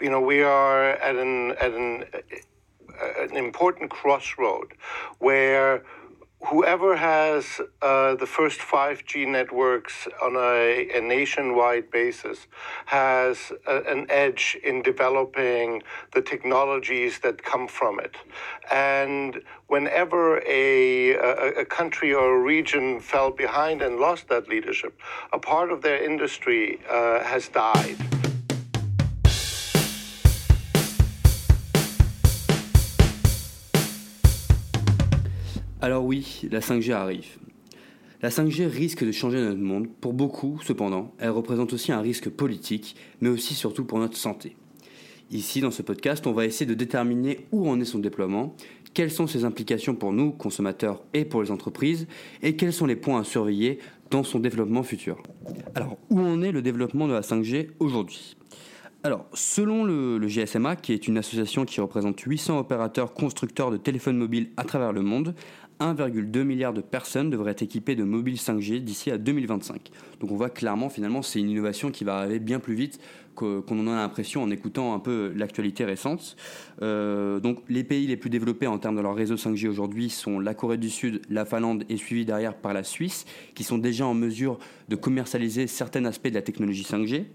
you know, we are at an at an an important crossroad where whoever has uh, the first 5G networks on a, a nationwide basis has a, an edge in developing the technologies that come from it. And whenever a, a, a country or a region fell behind and lost that leadership, a part of their industry uh, has died. Alors oui, la 5G arrive. La 5G risque de changer notre monde. Pour beaucoup, cependant, elle représente aussi un risque politique, mais aussi surtout pour notre santé. Ici, dans ce podcast, on va essayer de déterminer où en est son déploiement, quelles sont ses implications pour nous, consommateurs, et pour les entreprises, et quels sont les points à surveiller dans son développement futur. Alors, où en est le développement de la 5G aujourd'hui? Alors, selon le, le, GSMA, qui est une association qui représente 800 opérateurs constructeurs de téléphones mobiles à travers le monde, 1,2 milliard de personnes devraient être équipées de mobiles 5G d'ici à 2025. Donc on voit clairement finalement c'est une innovation qui va arriver bien plus vite qu'on en a l'impression en écoutant un peu l'actualité récente. Euh, donc les pays les plus développés en termes de leur réseau 5G aujourd'hui sont la Corée du Sud, la Finlande et suivi derrière par la Suisse, qui sont déjà en mesure de commercialiser certains aspects de la technologie 5G.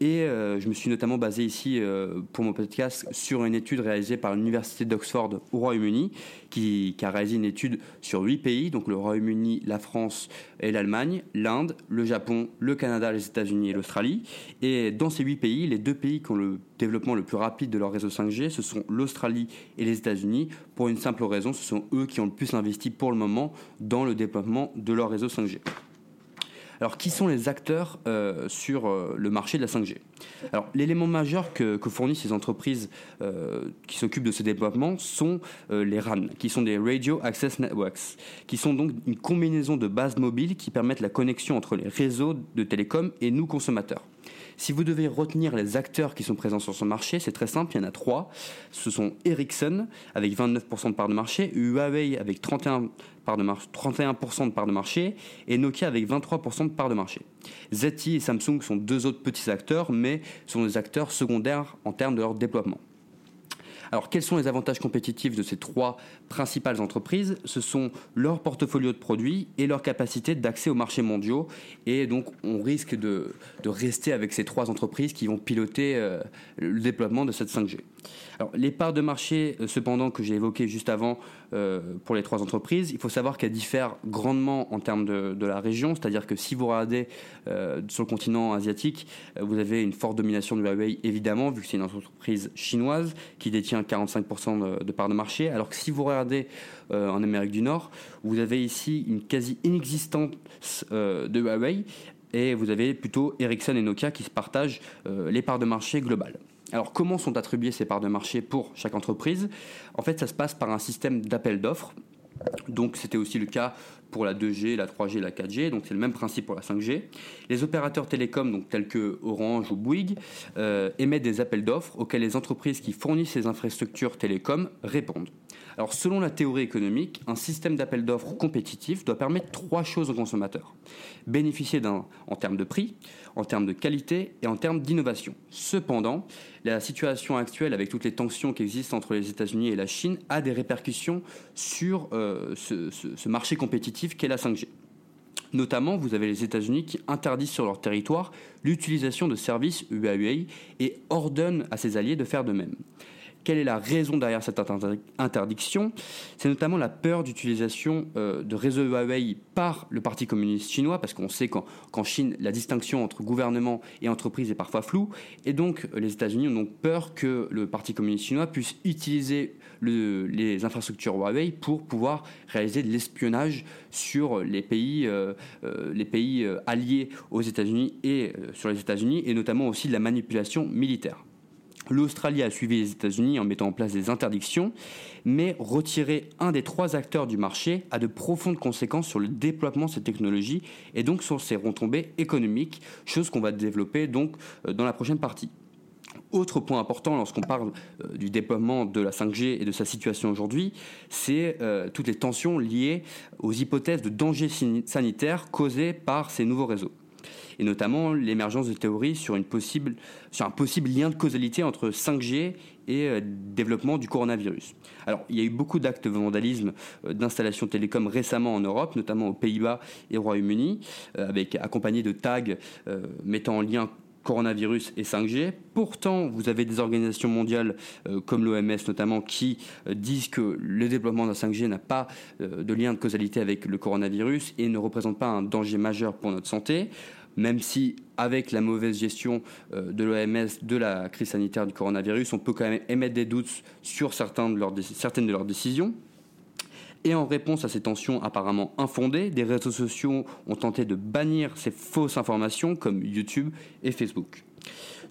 Et euh, je me suis notamment basé ici euh, pour mon podcast sur une étude réalisée par l'Université d'Oxford au Royaume-Uni, qui, qui, a réalisé une étude sur huit pays, donc le Royaume-Uni, la France et l'Allemagne, l'Inde, le Japon, le Canada, les États-Unis et l'Australie. Et dans ces huit pays, les deux pays qui ont le développement le plus rapide de leur réseau 5G, ce sont l'Australie et les États-Unis, pour une simple raison, ce sont eux qui ont le plus investi pour le moment dans le développement de leur réseau 5G. Alors, qui sont les acteurs euh, sur euh, le marché de la 5G Alors, l'élément majeur que, fournissent ces entreprises euh, qui s'occupent de ce développement sont les RAN, qui sont des Radio Access Networks, qui sont donc une combinaison de bases mobiles qui permettent la connexion entre les réseaux de télécom et nous consommateurs. Si vous devez retenir les acteurs qui sont présents sur ce marché, c'est très simple, il y en a trois. Ce sont Ericsson avec 29% de part de marché, Huawei avec 31%, part de, 31 de marché et Nokia avec 23% de part de marché. ZTE et Samsung sont deux autres petits acteurs, mais sont des acteurs secondaires en termes de leur développement. Alors, quels sont les avantages compétitifs de ces trois principales entreprises? Ce sont leur portfolio de produits et leur capacité d'accès aux marchés mondiaux. Et donc, on risque de, rester avec ces trois entreprises qui vont piloter euh, le développement de cette 5G. Les parts de marché, euh, cependant, que j'ai évoquées juste avant euh, pour les trois entreprises, il faut savoir qu'elles diffèrent grandement en termes de, la région. C'est-à-dire que si vous regardez euh, sur le continent asiatique, vous avez une forte domination de Huawei, évidemment, vu que c'est une entreprise chinoise qui détient 45% de, de parts de marché. Alors que si vous regardez en Amérique du Nord, vous avez ici une quasi inexistence de Huawei et vous avez plutôt Ericsson et Nokia qui se partagent les parts de marché globales. Alors comment sont attribuées ces parts de marché pour chaque entreprise? En fait, ça se passe par un système d'appel d'offres. Donc c'était aussi le cas pour la 2G, la 3G, la 4G, donc c'est le même principe pour la 5G. Les opérateurs télécoms, donc tels que Orange ou Bouygues, euh, émettent des appels d'offres auxquels les entreprises qui fournissent ces infrastructures télécoms répondent. Alors selon la théorie économique, un système d'appel d'offres compétitif doit permettre trois choses aux consommateurs. Bénéficier en termes de prix, en termes de qualité et en termes d'innovation. Cependant, la situation actuelle avec toutes les tensions qui existent entre les États-Unis et la Chine a des répercussions sur euh, ce, marché compétitif qu'est la 5G. Notamment, vous avez les États-Unis qui interdisent sur leur territoire l'utilisation de services Huawei et ordonnent à ses alliés de faire de même. Quelle est la raison derrière cette interdiction? C'est notamment la peur d'utilisation euh, de réseaux Huawei par le Parti communiste chinois, parce qu'on sait qu'en Chine, la distinction entre gouvernement et entreprise est parfois floue, et donc les États-Unis ont donc peur que le Parti communiste chinois puisse utiliser les infrastructures Huawei pour pouvoir réaliser de l'espionnage sur les pays, euh, euh, les pays alliés aux États-Unis et sur les États-Unis, et notamment aussi de la manipulation militaire. L'Australie a suivi les États-Unis en mettant en place des interdictions, mais retirer un des trois acteurs du marché a de profondes conséquences sur le déploiement de ces technologies et donc sur ses retombées économiques, chose qu'on va développer donc euh, dans la prochaine partie. Autre point important lorsqu'on parle euh, du déploiement de la 5G et de sa situation aujourd'hui, c'est euh, toutes les tensions liées aux hypothèses de danger sanitaire causés par ces nouveaux réseaux. Et notamment l'émergence de théories sur, une possible, sur un possible lien de causalité entre 5G et euh, développement du coronavirus. Alors, il y a eu beaucoup d'actes de vandalisme euh, d'installations télécom récemment en Europe, notamment aux Pays-Bas et au Royaume-Uni, avec accompagnés de tags mettant en lien coronavirus et 5G. Pourtant, vous avez des organisations mondiales euh, comme l'OMS notamment qui euh, disent que le développement d'un 5G n'a pas euh, de lien de causalité avec le coronavirus et ne représente pas un danger majeur pour notre santé même si avec la mauvaise gestion de l'OMS de la crise sanitaire du coronavirus, on peut quand même émettre des doutes sur certaines de leurs décisions. Et en réponse à ces tensions apparemment infondées, des réseaux sociaux ont tenté de bannir ces fausses informations comme YouTube et Facebook.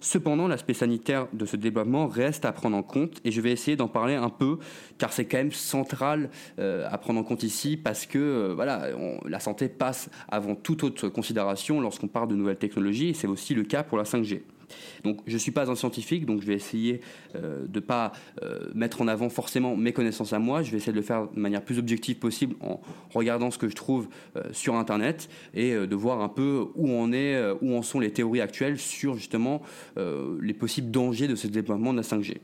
Cependant, l'aspect sanitaire de ce développement reste à prendre en compte et je vais essayer d'en parler un peu car c'est quand même central euh, à prendre en compte ici parce que euh, voilà, la santé passe avant toute autre considération lorsqu'on parle de nouvelles technologies et c'est aussi le cas pour la 5G. Donc je ne suis pas un scientifique, donc je vais essayer euh, de ne pas euh, mettre en avant forcément mes connaissances à moi, je vais essayer de le faire de manière plus objective possible en regardant ce que je trouve euh, sur Internet et de voir un peu où on est, où en sont les théories actuelles sur justement les possibles dangers de ce développement de la 5G.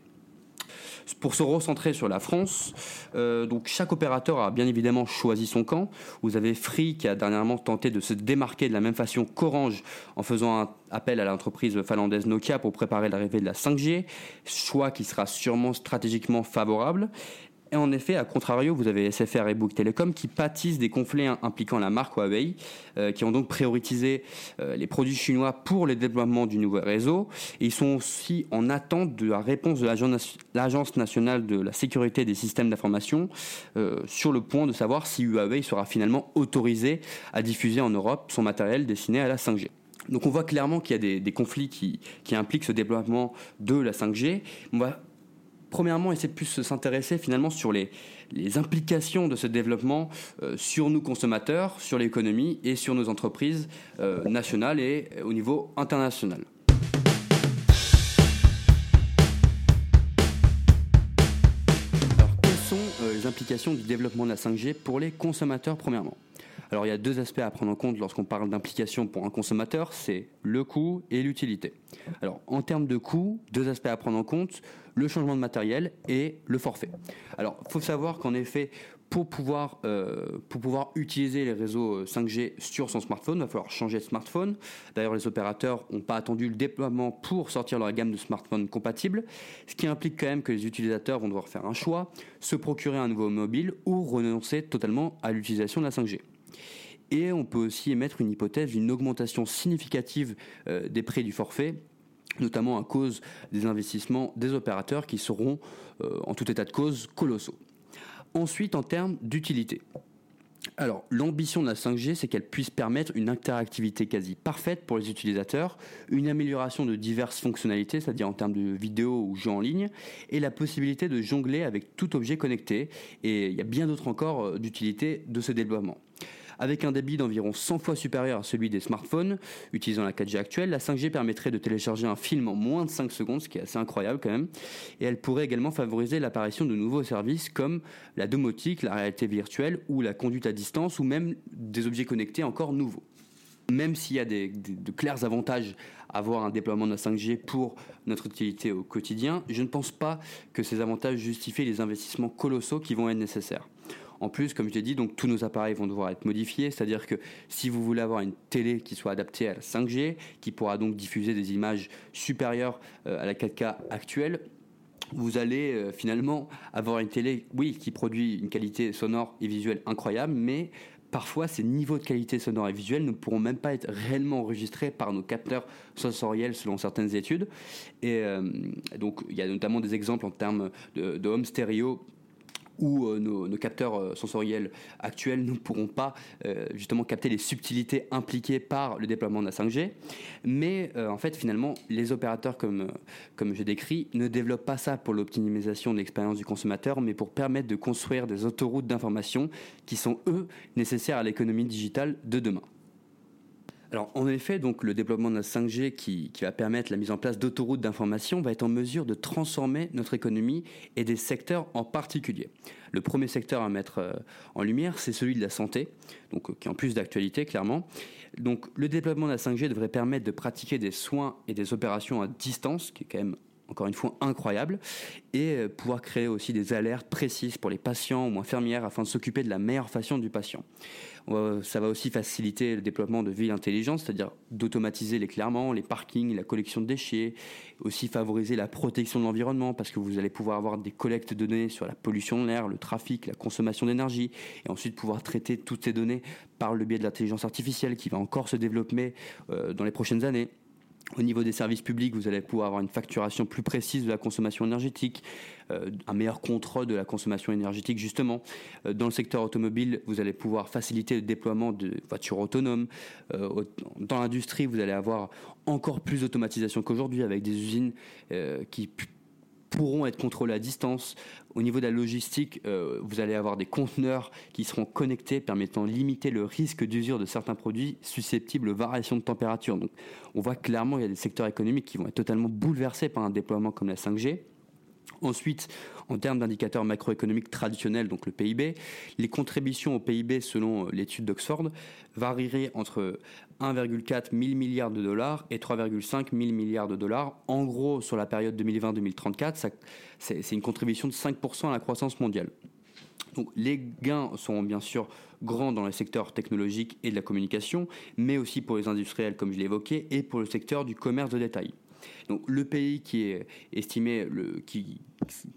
Pour se recentrer sur la France, euh, donc chaque opérateur a bien évidemment choisi son camp. Vous avez Free qui a dernièrement tenté de se démarquer de la même façon qu'Orange en faisant appel à l'entreprise finlandaise Nokia pour préparer l'arrivée de la 5G, choix qui sera sûrement stratégiquement favorable. Et en effet, à contrario, vous avez SFR et Bouygues Telecom qui pâtissent des conflits impliquant la marque Huawei, euh, qui ont donc prioritisé euh, les produits chinois pour le développement du nouveau réseau. Et ils sont aussi en attente de la réponse de l'Agence nationale de la sécurité des systèmes d'information euh, sur le point de savoir si Huawei sera finalement autorisé à diffuser en Europe son matériel destiné à la 5G. Donc on voit clairement qu'il y a des, conflits qui, qui, impliquent ce développement de la 5G. On va premièrement, essayer de plus s'intéresser finalement sur les, implications de ce développement euh, sur nous consommateurs, sur l'économie et sur nos entreprises euh, nationales et au niveau international. Alors, quelles sont euh, les implications du développement de la 5G pour les consommateurs premièrement? Alors il y a deux aspects à prendre en compte lorsqu'on parle d'implication pour un consommateur, c'est le coût et l'utilité. Alors en termes de coût, deux aspects à prendre en compte, le changement de matériel et le forfait. Alors il faut savoir qu'en effet, pour pouvoir, euh, pour pouvoir utiliser les réseaux 5G euh, sur son smartphone, il va falloir changer de smartphone. D'ailleurs, les opérateurs n'ont pas attendu le déploiement pour sortir leur gamme de smartphones compatibles, ce qui implique quand même que les utilisateurs vont devoir faire un choix, se procurer un nouveau mobile ou renoncer totalement à l'utilisation de la 5G. Et on peut aussi émettre une hypothèse d'une augmentation significative euh, des prix du forfait notamment à cause des investissements des opérateurs qui seront, euh, en tout état de cause, colossaux. Ensuite, en termes d'utilité. Alors, l'ambition de la 5G, c'est qu'elle puisse permettre une interactivité quasi parfaite pour les utilisateurs, une amélioration de diverses fonctionnalités, c'est-à-dire en termes de vidéo ou jeux en ligne, et la possibilité de jongler avec tout objet connecté. Et il y a bien d'autres encore euh, d'utilité de ce développement. Avec un débit d'environ 100 fois supérieur à celui des smartphones utilisant la 4G actuelle, la 5G permettrait de télécharger un film en moins de 5 secondes, ce qui est assez incroyable quand même. Et elle pourrait également favoriser l'apparition de nouveaux services comme la domotique, la réalité virtuelle ou la conduite à distance ou même des objets connectés encore nouveaux même s'il y a de clairs avantages à avoir un déploiement de la 5G pour notre utilité au quotidien, je ne pense pas que ces avantages justifient les investissements colossaux qui vont être nécessaires. En plus, comme je l'ai dit, donc tous nos appareils vont devoir être modifiés, c'est-à-dire que si vous voulez avoir une télé qui soit adaptée à la 5G, qui pourra donc diffuser des images supérieures euh, à la 4K actuelle, vous allez euh, finalement avoir une télé, oui, qui produit une qualité sonore et visuelle incroyable, mais parfois ces niveaux de qualité sonore et visuelle ne pourront même pas être réellement enregistrés par nos capteurs sensoriels selon certaines études. Et euh, donc il y a notamment des exemples en termes de, de home stéréo où euh, nos, capteurs euh, sensoriels actuels ne pourront pas euh, justement capter les subtilités impliquées par le déploiement de la 5G. Mais en fait, finalement, les opérateurs, comme, comme je décris, ne développent pas ça pour l'optimisation de l'expérience du consommateur, mais pour permettre de construire des autoroutes d'information qui sont, eux, nécessaires à l'économie digitale de demain. Alors en effet, donc le développement de la 5G qui, va permettre la mise en place d'autoroutes d'information va être en mesure de transformer notre économie et des secteurs en particulier. Le premier secteur à mettre euh, en lumière, c'est celui de la santé, donc euh, qui est en plus d'actualité clairement. Donc le développement de la 5G devrait permettre de pratiquer des soins et des opérations à distance, qui est quand même encore une fois incroyable, et euh, pouvoir créer aussi des alertes précises pour les patients ou infirmières afin de s'occuper de la meilleure façon du patient. Ça va aussi faciliter le développement de villes intelligentes, c'est-à-dire d'automatiser l'éclairement, les parkings, la collection de déchets, aussi favoriser la protection de l'environnement parce que vous allez pouvoir avoir des collectes de données sur la pollution de l'air, le trafic, la consommation d'énergie, et ensuite pouvoir traiter toutes ces données par le biais de l'intelligence artificielle qui va encore se développer euh, dans les prochaines années. Au niveau des services publics, vous allez pouvoir avoir une facturation plus précise de la consommation énergétique, euh, un meilleur contrôle de la consommation énergétique justement. Euh, dans le secteur automobile, vous allez pouvoir faciliter le déploiement de voitures autonomes. Euh, dans l'industrie, vous allez avoir encore plus d'automatisation qu'aujourd'hui avec des usines qui pourront être contrôlés à distance. Au niveau de la logistique, euh, vous allez avoir des conteneurs qui seront connectés permettant de limiter le risque d'usure de certains produits susceptibles de variations de température. Donc, on voit clairement qu'il y a des secteurs économiques qui vont être totalement bouleversés par un déploiement comme la 5G. Ensuite, en termes d'indicateurs macroéconomiques traditionnels, donc le PIB, les contributions au PIB selon l'étude d'Oxford varieraient entre 1,4 000 milliards de dollars et 3,5 000 milliards de dollars. En gros, sur la période 2020-2034, c'est une contribution de 5% à la croissance mondiale. Les gains sont bien sûr grands dans le secteur technologique et de la communication, mais aussi pour les industriels, comme je l'ai évoqué, et pour le secteur du commerce de détail. Donc le pays qui est estimé, qui,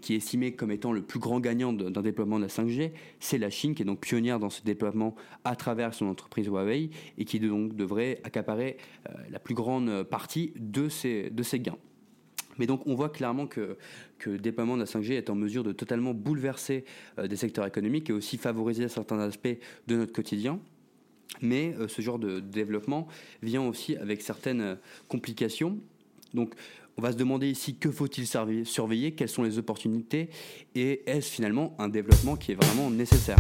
est estimé comme étant le plus grand gagnant d'un déploiement de la 5G, c'est la Chine, qui est donc pionnière dans ce déploiement à travers son entreprise Huawei et qui donc devrait accaparer euh, la plus grande partie de ces, gains. Mais donc on voit clairement que, que, le déploiement de la 5G est en mesure de totalement bouleverser euh, des secteurs économiques et aussi favoriser certains aspects de notre quotidien. Mais euh, ce genre de développement vient aussi avec certaines complications donc, on va se demander ici que faut-il surveiller, quelles sont les opportunités? Et est-ce finalement un développement qui est vraiment nécessaire?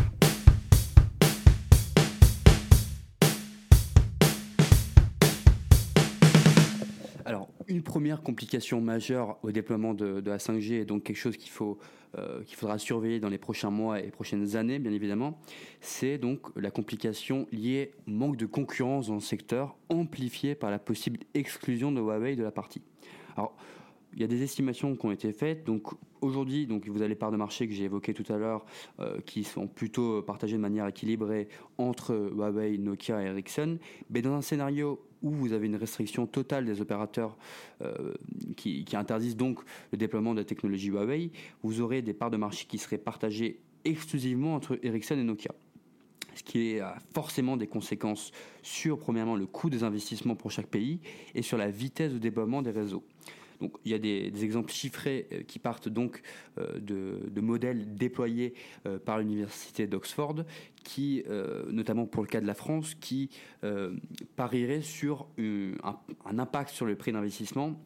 Une première complication majeure au déploiement de, la 5G et donc quelque chose qu'il faut, euh, qu'il faudra surveiller dans les prochains mois et prochaines années, bien évidemment, c'est donc la complication liée au manque de concurrence dans le secteur, amplifiée par la possible exclusion de Huawei de la partie. Il y a des estimations qui ont été faites. Donc aujourd'hui, donc vous avez les parts de marché que j'ai évoquées tout à l'heure, euh, qui sont plutôt partagées de manière équilibrée entre Huawei, Nokia et Ericsson. Mais dans un scénario où vous avez une restriction totale des opérateurs euh, qui, interdisent donc le déploiement de la technologie Huawei, vous aurez des parts de marché qui seraient partagées exclusivement entre Ericsson et Nokia ce qui a forcément des conséquences sur, premièrement, le coût des investissements pour chaque pays et sur la vitesse de déploiement des réseaux. Donc, il y a des, exemples chiffrés euh, qui partent donc euh, de, modèles déployés euh, par l'université d'Oxford, qui, notamment pour le cas de la France, qui parieraient sur un, impact sur le prix d'investissement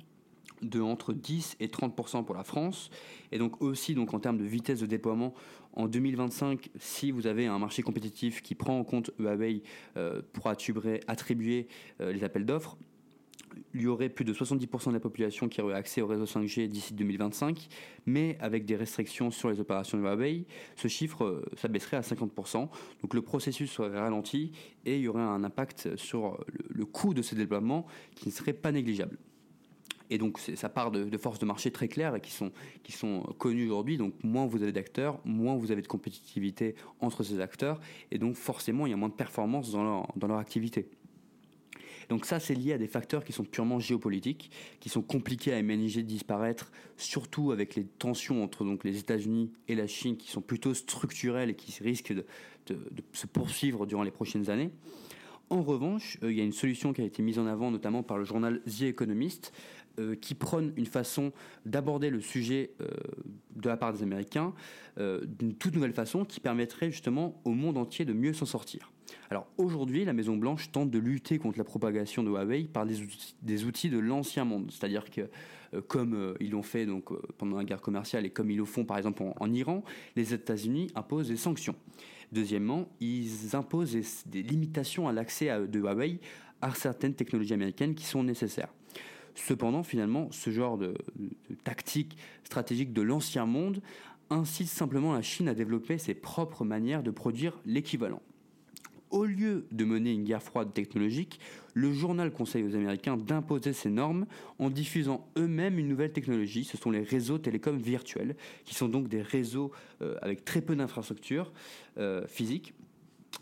de entre 10 et 30% pour la France. Et donc aussi donc en termes de vitesse de déploiement en 2025 si vous avez un marché compétitif qui prend en compte Huawei pour attribuer les appels d'offres il y aurait plus de 70% de la population qui aurait accès au réseau 5G d'ici 2025, mais avec des restrictions sur les opérations de Huawei, ce chiffre euh, s'abaisserait à 50%. Donc le processus serait ralenti et il y aurait un impact sur le, coût de ces déploiements qui ne serait pas négligeable. Et donc ça part de, de, forces de marché très claires et qui sont, qui sont connues aujourd'hui. Donc moins vous avez d'acteurs, moins vous avez de compétitivité entre ces acteurs. Et donc forcément, il y a moins de performance dans leur, dans leur activité. Donc ça, c'est lié à des facteurs qui sont purement géopolitiques, qui sont compliqués à imaginer disparaître, surtout avec les tensions entre donc, les États-Unis et la Chine, qui sont plutôt structurelles et qui risquent de, se poursuivre durant les prochaines années. En revanche, euh, il y a une solution qui a été mise en avant notamment par le journal The Economist, euh, qui prône une façon d'aborder le sujet euh, de la part des Américains d'une toute nouvelle façon qui permettrait justement au monde entier de mieux s'en sortir. Alors aujourd'hui, la Maison Blanche tente de lutter contre la propagation de Huawei par des outils, de l'ancien monde, c'est-à-dire que euh, comme euh, ils l'ont fait euh, pendant la guerre commerciale et comme ils le font par exemple en, Iran, les États-Unis imposent des sanctions. Deuxièmement, ils imposent des, limitations à l'accès de Huawei à certaines technologies américaines qui sont nécessaires. Cependant, finalement, ce genre de, tactique stratégique de l'ancien monde incite simplement la Chine à développer ses propres manières de produire l'équivalent. Au lieu de mener une guerre froide technologique, le journal conseille aux Américains d'imposer ces normes en diffusant eux-mêmes une nouvelle technologie. Ce sont les réseaux télécoms virtuels, qui sont donc des réseaux euh, avec très peu d'infrastructures euh, physiques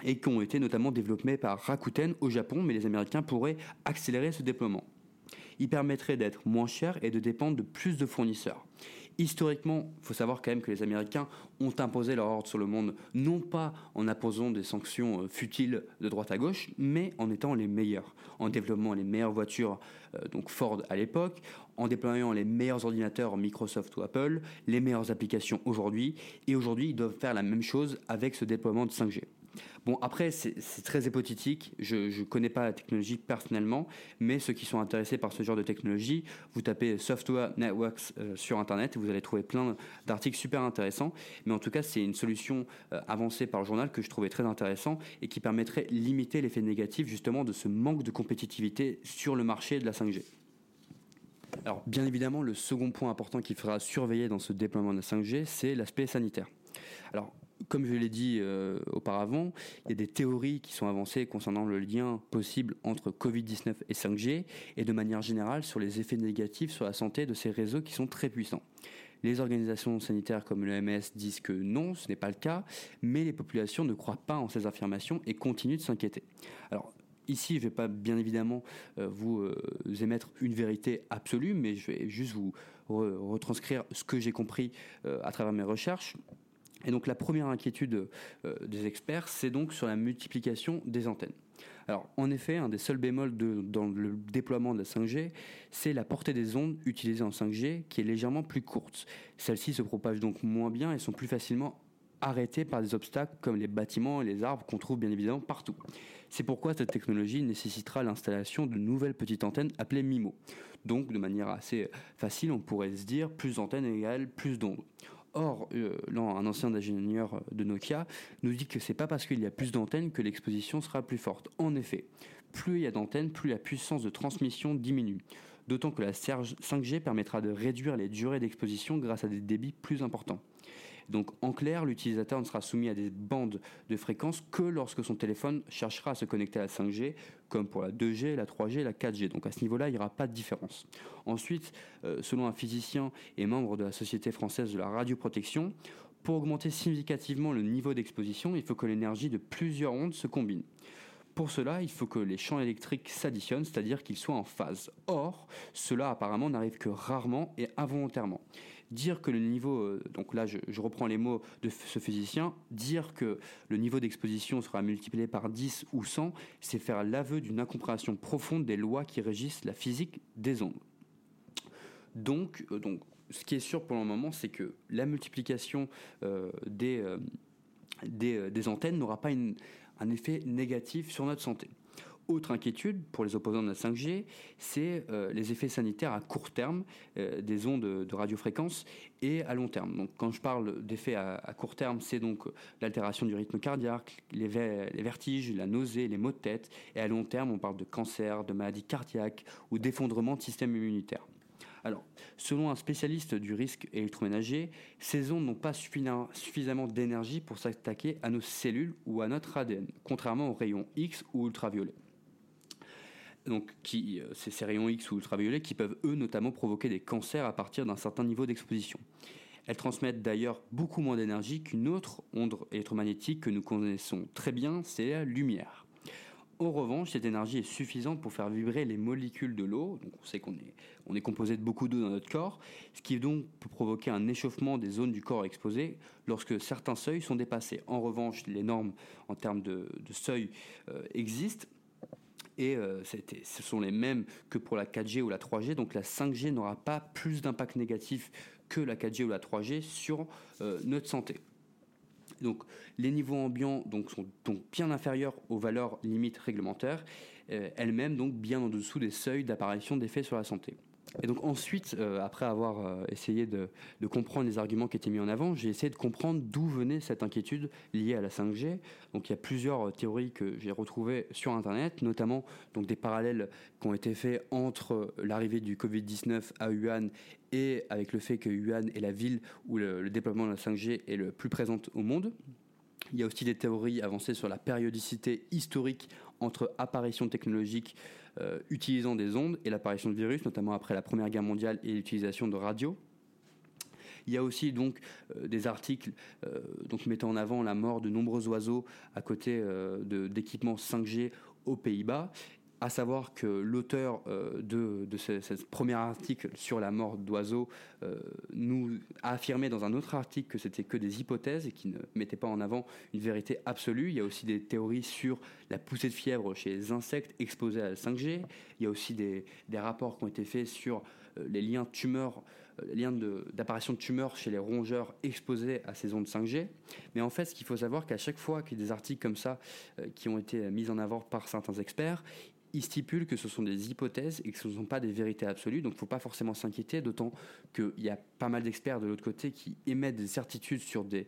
et qui ont été notamment développés par Rakuten au Japon, mais les Américains pourraient accélérer ce déploiement il permettrait d'être moins cher et de dépendre de plus de fournisseurs. Historiquement, il faut savoir quand même que les Américains ont imposé leur ordre sur le monde, non pas en imposant des sanctions euh, futiles de droite à gauche, mais en étant les meilleurs, en développant les meilleures voitures, euh, donc Ford à l'époque, en déployant les meilleurs ordinateurs Microsoft ou Apple, les meilleures applications aujourd'hui, et aujourd'hui ils doivent faire la même chose avec ce déploiement de 5G. Bon, après, c'est très hypothétique. Je ne connais pas la technologie personnellement, mais ceux qui sont intéressés par ce genre de technologie, vous tapez Software Networks euh, sur Internet et vous allez trouver plein d'articles super intéressants. Mais en tout cas, c'est une solution euh, avancée par le journal que je trouvais très intéressant et qui permettrait limiter l'effet négatif justement de ce manque de compétitivité sur le marché de la 5G. Alors, bien évidemment, le second point important qu'il faudra surveiller dans ce déploiement de la 5G, c'est l'aspect sanitaire. Alors, comme je l'ai dit euh, auparavant, il y a des théories qui sont avancées concernant le lien possible entre Covid-19 et 5G et de manière générale sur les effets négatifs sur la santé de ces réseaux qui sont très puissants. Les organisations sanitaires comme l'OMS disent que non, ce n'est pas le cas, mais les populations ne croient pas en ces affirmations et continuent de s'inquiéter. Alors, Ici, je ne vais pas bien évidemment euh, vous euh, émettre une vérité absolue, mais je vais juste vous retranscrire ce que j'ai compris à travers mes recherches. Et donc la première inquiétude euh, des experts, c'est donc sur la multiplication des antennes. Alors en effet, un des seuls bémols dans le déploiement de la 5G, c'est la portée des ondes utilisées en 5G qui est légèrement plus courte. Celles-ci se propagent donc moins bien et sont plus facilement arrêtées par des obstacles comme les bâtiments et les arbres qu'on trouve bien évidemment partout. C'est pourquoi cette technologie nécessitera l'installation de nouvelles petites antennes appelées MIMO. Donc de manière assez facile, on pourrait se dire plus d'antennes égale plus d'ondes. Or, euh, un ancien ingénieur de Nokia nous dit que c'est pas parce qu'il y a plus d'antennes que l'exposition sera plus forte. En effet, plus il y a d'antennes, plus la puissance de transmission diminue. D'autant que la 5G permettra de réduire les durées d'exposition grâce à des débits plus importants. Donc en clair, l'utilisateur ne sera soumis à des bandes de fréquences que lorsque son téléphone cherchera à se connecter à la 5G, comme pour la 2G, la 3G, la 4G. Donc à ce niveau-là, il n'y aura pas de différence. Ensuite, euh, selon un physicien et membre de la Société française de la radioprotection, pour augmenter significativement le niveau d'exposition, il faut que l'énergie de plusieurs ondes se combine. Pour cela, il faut que les champs électriques s'additionnent, c'est-à-dire qu'ils soient en phase. Or, cela apparemment n'arrive que rarement et involontairement. Dire que le niveau, euh, donc là je, reprends les mots de ce physicien, dire que le niveau d'exposition sera multiplié par 10 ou 100, c'est faire l'aveu d'une incompréhension profonde des lois qui régissent la physique des ondes. Donc, euh, donc ce qui est sûr pour le moment, c'est que la multiplication euh, des, des, antennes n'aura pas un effet négatif sur notre santé. Autre inquiétude pour les opposants de la 5G, c'est euh, les effets sanitaires à court terme euh, des ondes de radiofréquence et à long terme. Donc, quand je parle d'effets à, court terme, c'est donc l'altération du rythme cardiaque, les, les, vertiges, la nausée, les maux de tête. Et à long terme, on parle de cancer, de maladies cardiaques ou d'effondrement de système immunitaire. Alors, selon un spécialiste du risque électroménager, ces ondes n'ont pas suffisamment d'énergie pour s'attaquer à nos cellules ou à notre ADN, contrairement aux rayons X ou ultraviolets. Donc, euh, ces rayons X ou ultraviolets qui peuvent, eux, notamment provoquer des cancers à partir d'un certain niveau d'exposition. Elles transmettent d'ailleurs beaucoup moins d'énergie qu'une autre onde électromagnétique que nous connaissons très bien, c'est la lumière. En revanche, cette énergie est suffisante pour faire vibrer les molécules de l'eau. Donc on sait qu'on est, composé de beaucoup d'eau dans notre corps, ce qui donc peut provoquer un échauffement des zones du corps exposées lorsque certains seuils sont dépassés. En revanche, les normes en termes de, seuil euh, existent. Et euh, ce sont les mêmes que pour la 4G ou la 3G. Donc la 5G n'aura pas plus d'impact négatif que la 4G ou la 3G sur euh, notre santé. Donc les niveaux ambiants sont donc bien inférieurs aux valeurs limites réglementaires, euh, elles-mêmes bien en dessous des seuils d'apparition d'effets sur la santé. Et donc ensuite, euh, après avoir euh, essayé de, comprendre les arguments qui étaient mis en avant, j'ai essayé de comprendre d'où venait cette inquiétude liée à la 5G. Donc il y a plusieurs théories que j'ai retrouvées sur Internet, notamment donc des parallèles qui ont été faits entre l'arrivée du Covid-19 à Wuhan et avec le fait que Wuhan est la ville où le, le déploiement de la 5G est le plus présent au monde. Il y a aussi des théories avancées sur la périodicité historique entre apparition technologique euh, utilisant des ondes et l'apparition de virus, notamment après la Première Guerre mondiale et l'utilisation de radio. Il y a aussi donc euh, des articles euh, mettant en avant la mort de nombreux oiseaux à côté d'équipements 5G aux Pays-Bas à savoir que l'auteur euh, de, ce, premier article sur la mort d'oiseaux euh, nous a affirmé dans un autre article que c'était que des hypothèses et qui ne mettaient pas en avant une vérité absolue. Il y a aussi des théories sur la poussée de fièvre chez les insectes exposés à la 5G. Il y a aussi des, rapports qui ont été faits sur euh, les liens tumeurs, les liens d'apparition de, de, tumeurs chez les rongeurs exposés à ces ondes 5G. Mais en fait, ce qu'il faut savoir, qu'à chaque fois qu'il y a des articles comme ça qui ont été mis en avant par certains experts, il stipule que ce sont des hypothèses et que ce ne sont pas des vérités absolues, donc il ne faut pas forcément s'inquiéter, d'autant qu'il y a pas mal d'experts de l'autre côté qui émettent des certitudes sur des,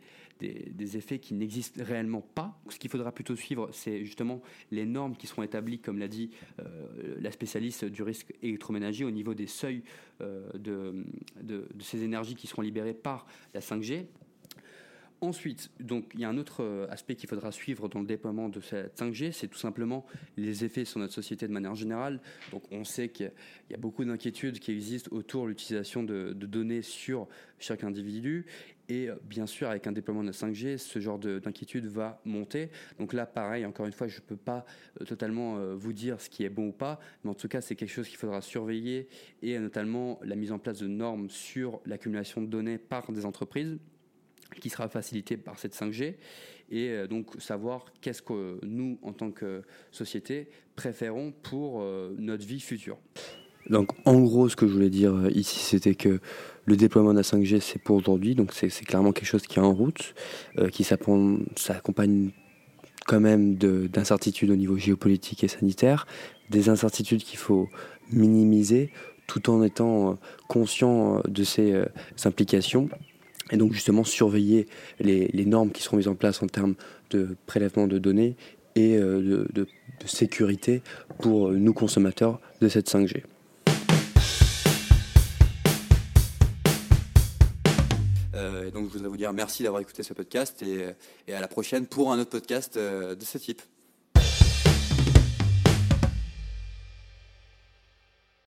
effets qui n'existent réellement pas. Ce qu'il faudra plutôt suivre, c'est justement les normes qui seront établies, comme l'a dit euh, la spécialiste du risque électroménager, au niveau des seuils euh, de, de ces énergies qui seront libérées par la 5G. Ensuite, donc, il y a un autre euh, aspect qu'il faudra suivre dans le déploiement de cette 5G, c'est tout simplement les effets sur notre société de manière générale. Donc, on sait qu'il y a beaucoup d'inquiétudes qui existent autour de l'utilisation de, données sur chaque individu. Et euh, bien sûr, avec un déploiement de la 5G, ce genre d'inquiétude va monter. Donc là, pareil, encore une fois, je ne peux pas euh, totalement vous dire ce qui est bon ou pas, mais en tout cas, c'est quelque chose qu'il faudra surveiller et notamment la mise en place de normes sur l'accumulation de données par des entreprises qui sera facilité par cette 5G et euh, donc savoir qu'est-ce que nous, en tant que société, préférons pour euh, notre vie future. Donc en gros, ce que je voulais dire euh, ici, c'était que le déploiement de la 5G, c'est pour aujourd'hui, donc c'est clairement quelque chose qui est en route, qui s'accompagne quand même d'incertitudes au niveau géopolitique et sanitaire, des incertitudes qu'il faut minimiser tout en étant conscient de ces implications et donc justement surveiller les, normes qui seront mises en place en termes de prélèvement de données et euh, de, sécurité pour nous consommateurs de cette 5G. Euh, donc je voudrais vous dire merci d'avoir écouté ce podcast et, à la prochaine pour un autre podcast euh, de ce type.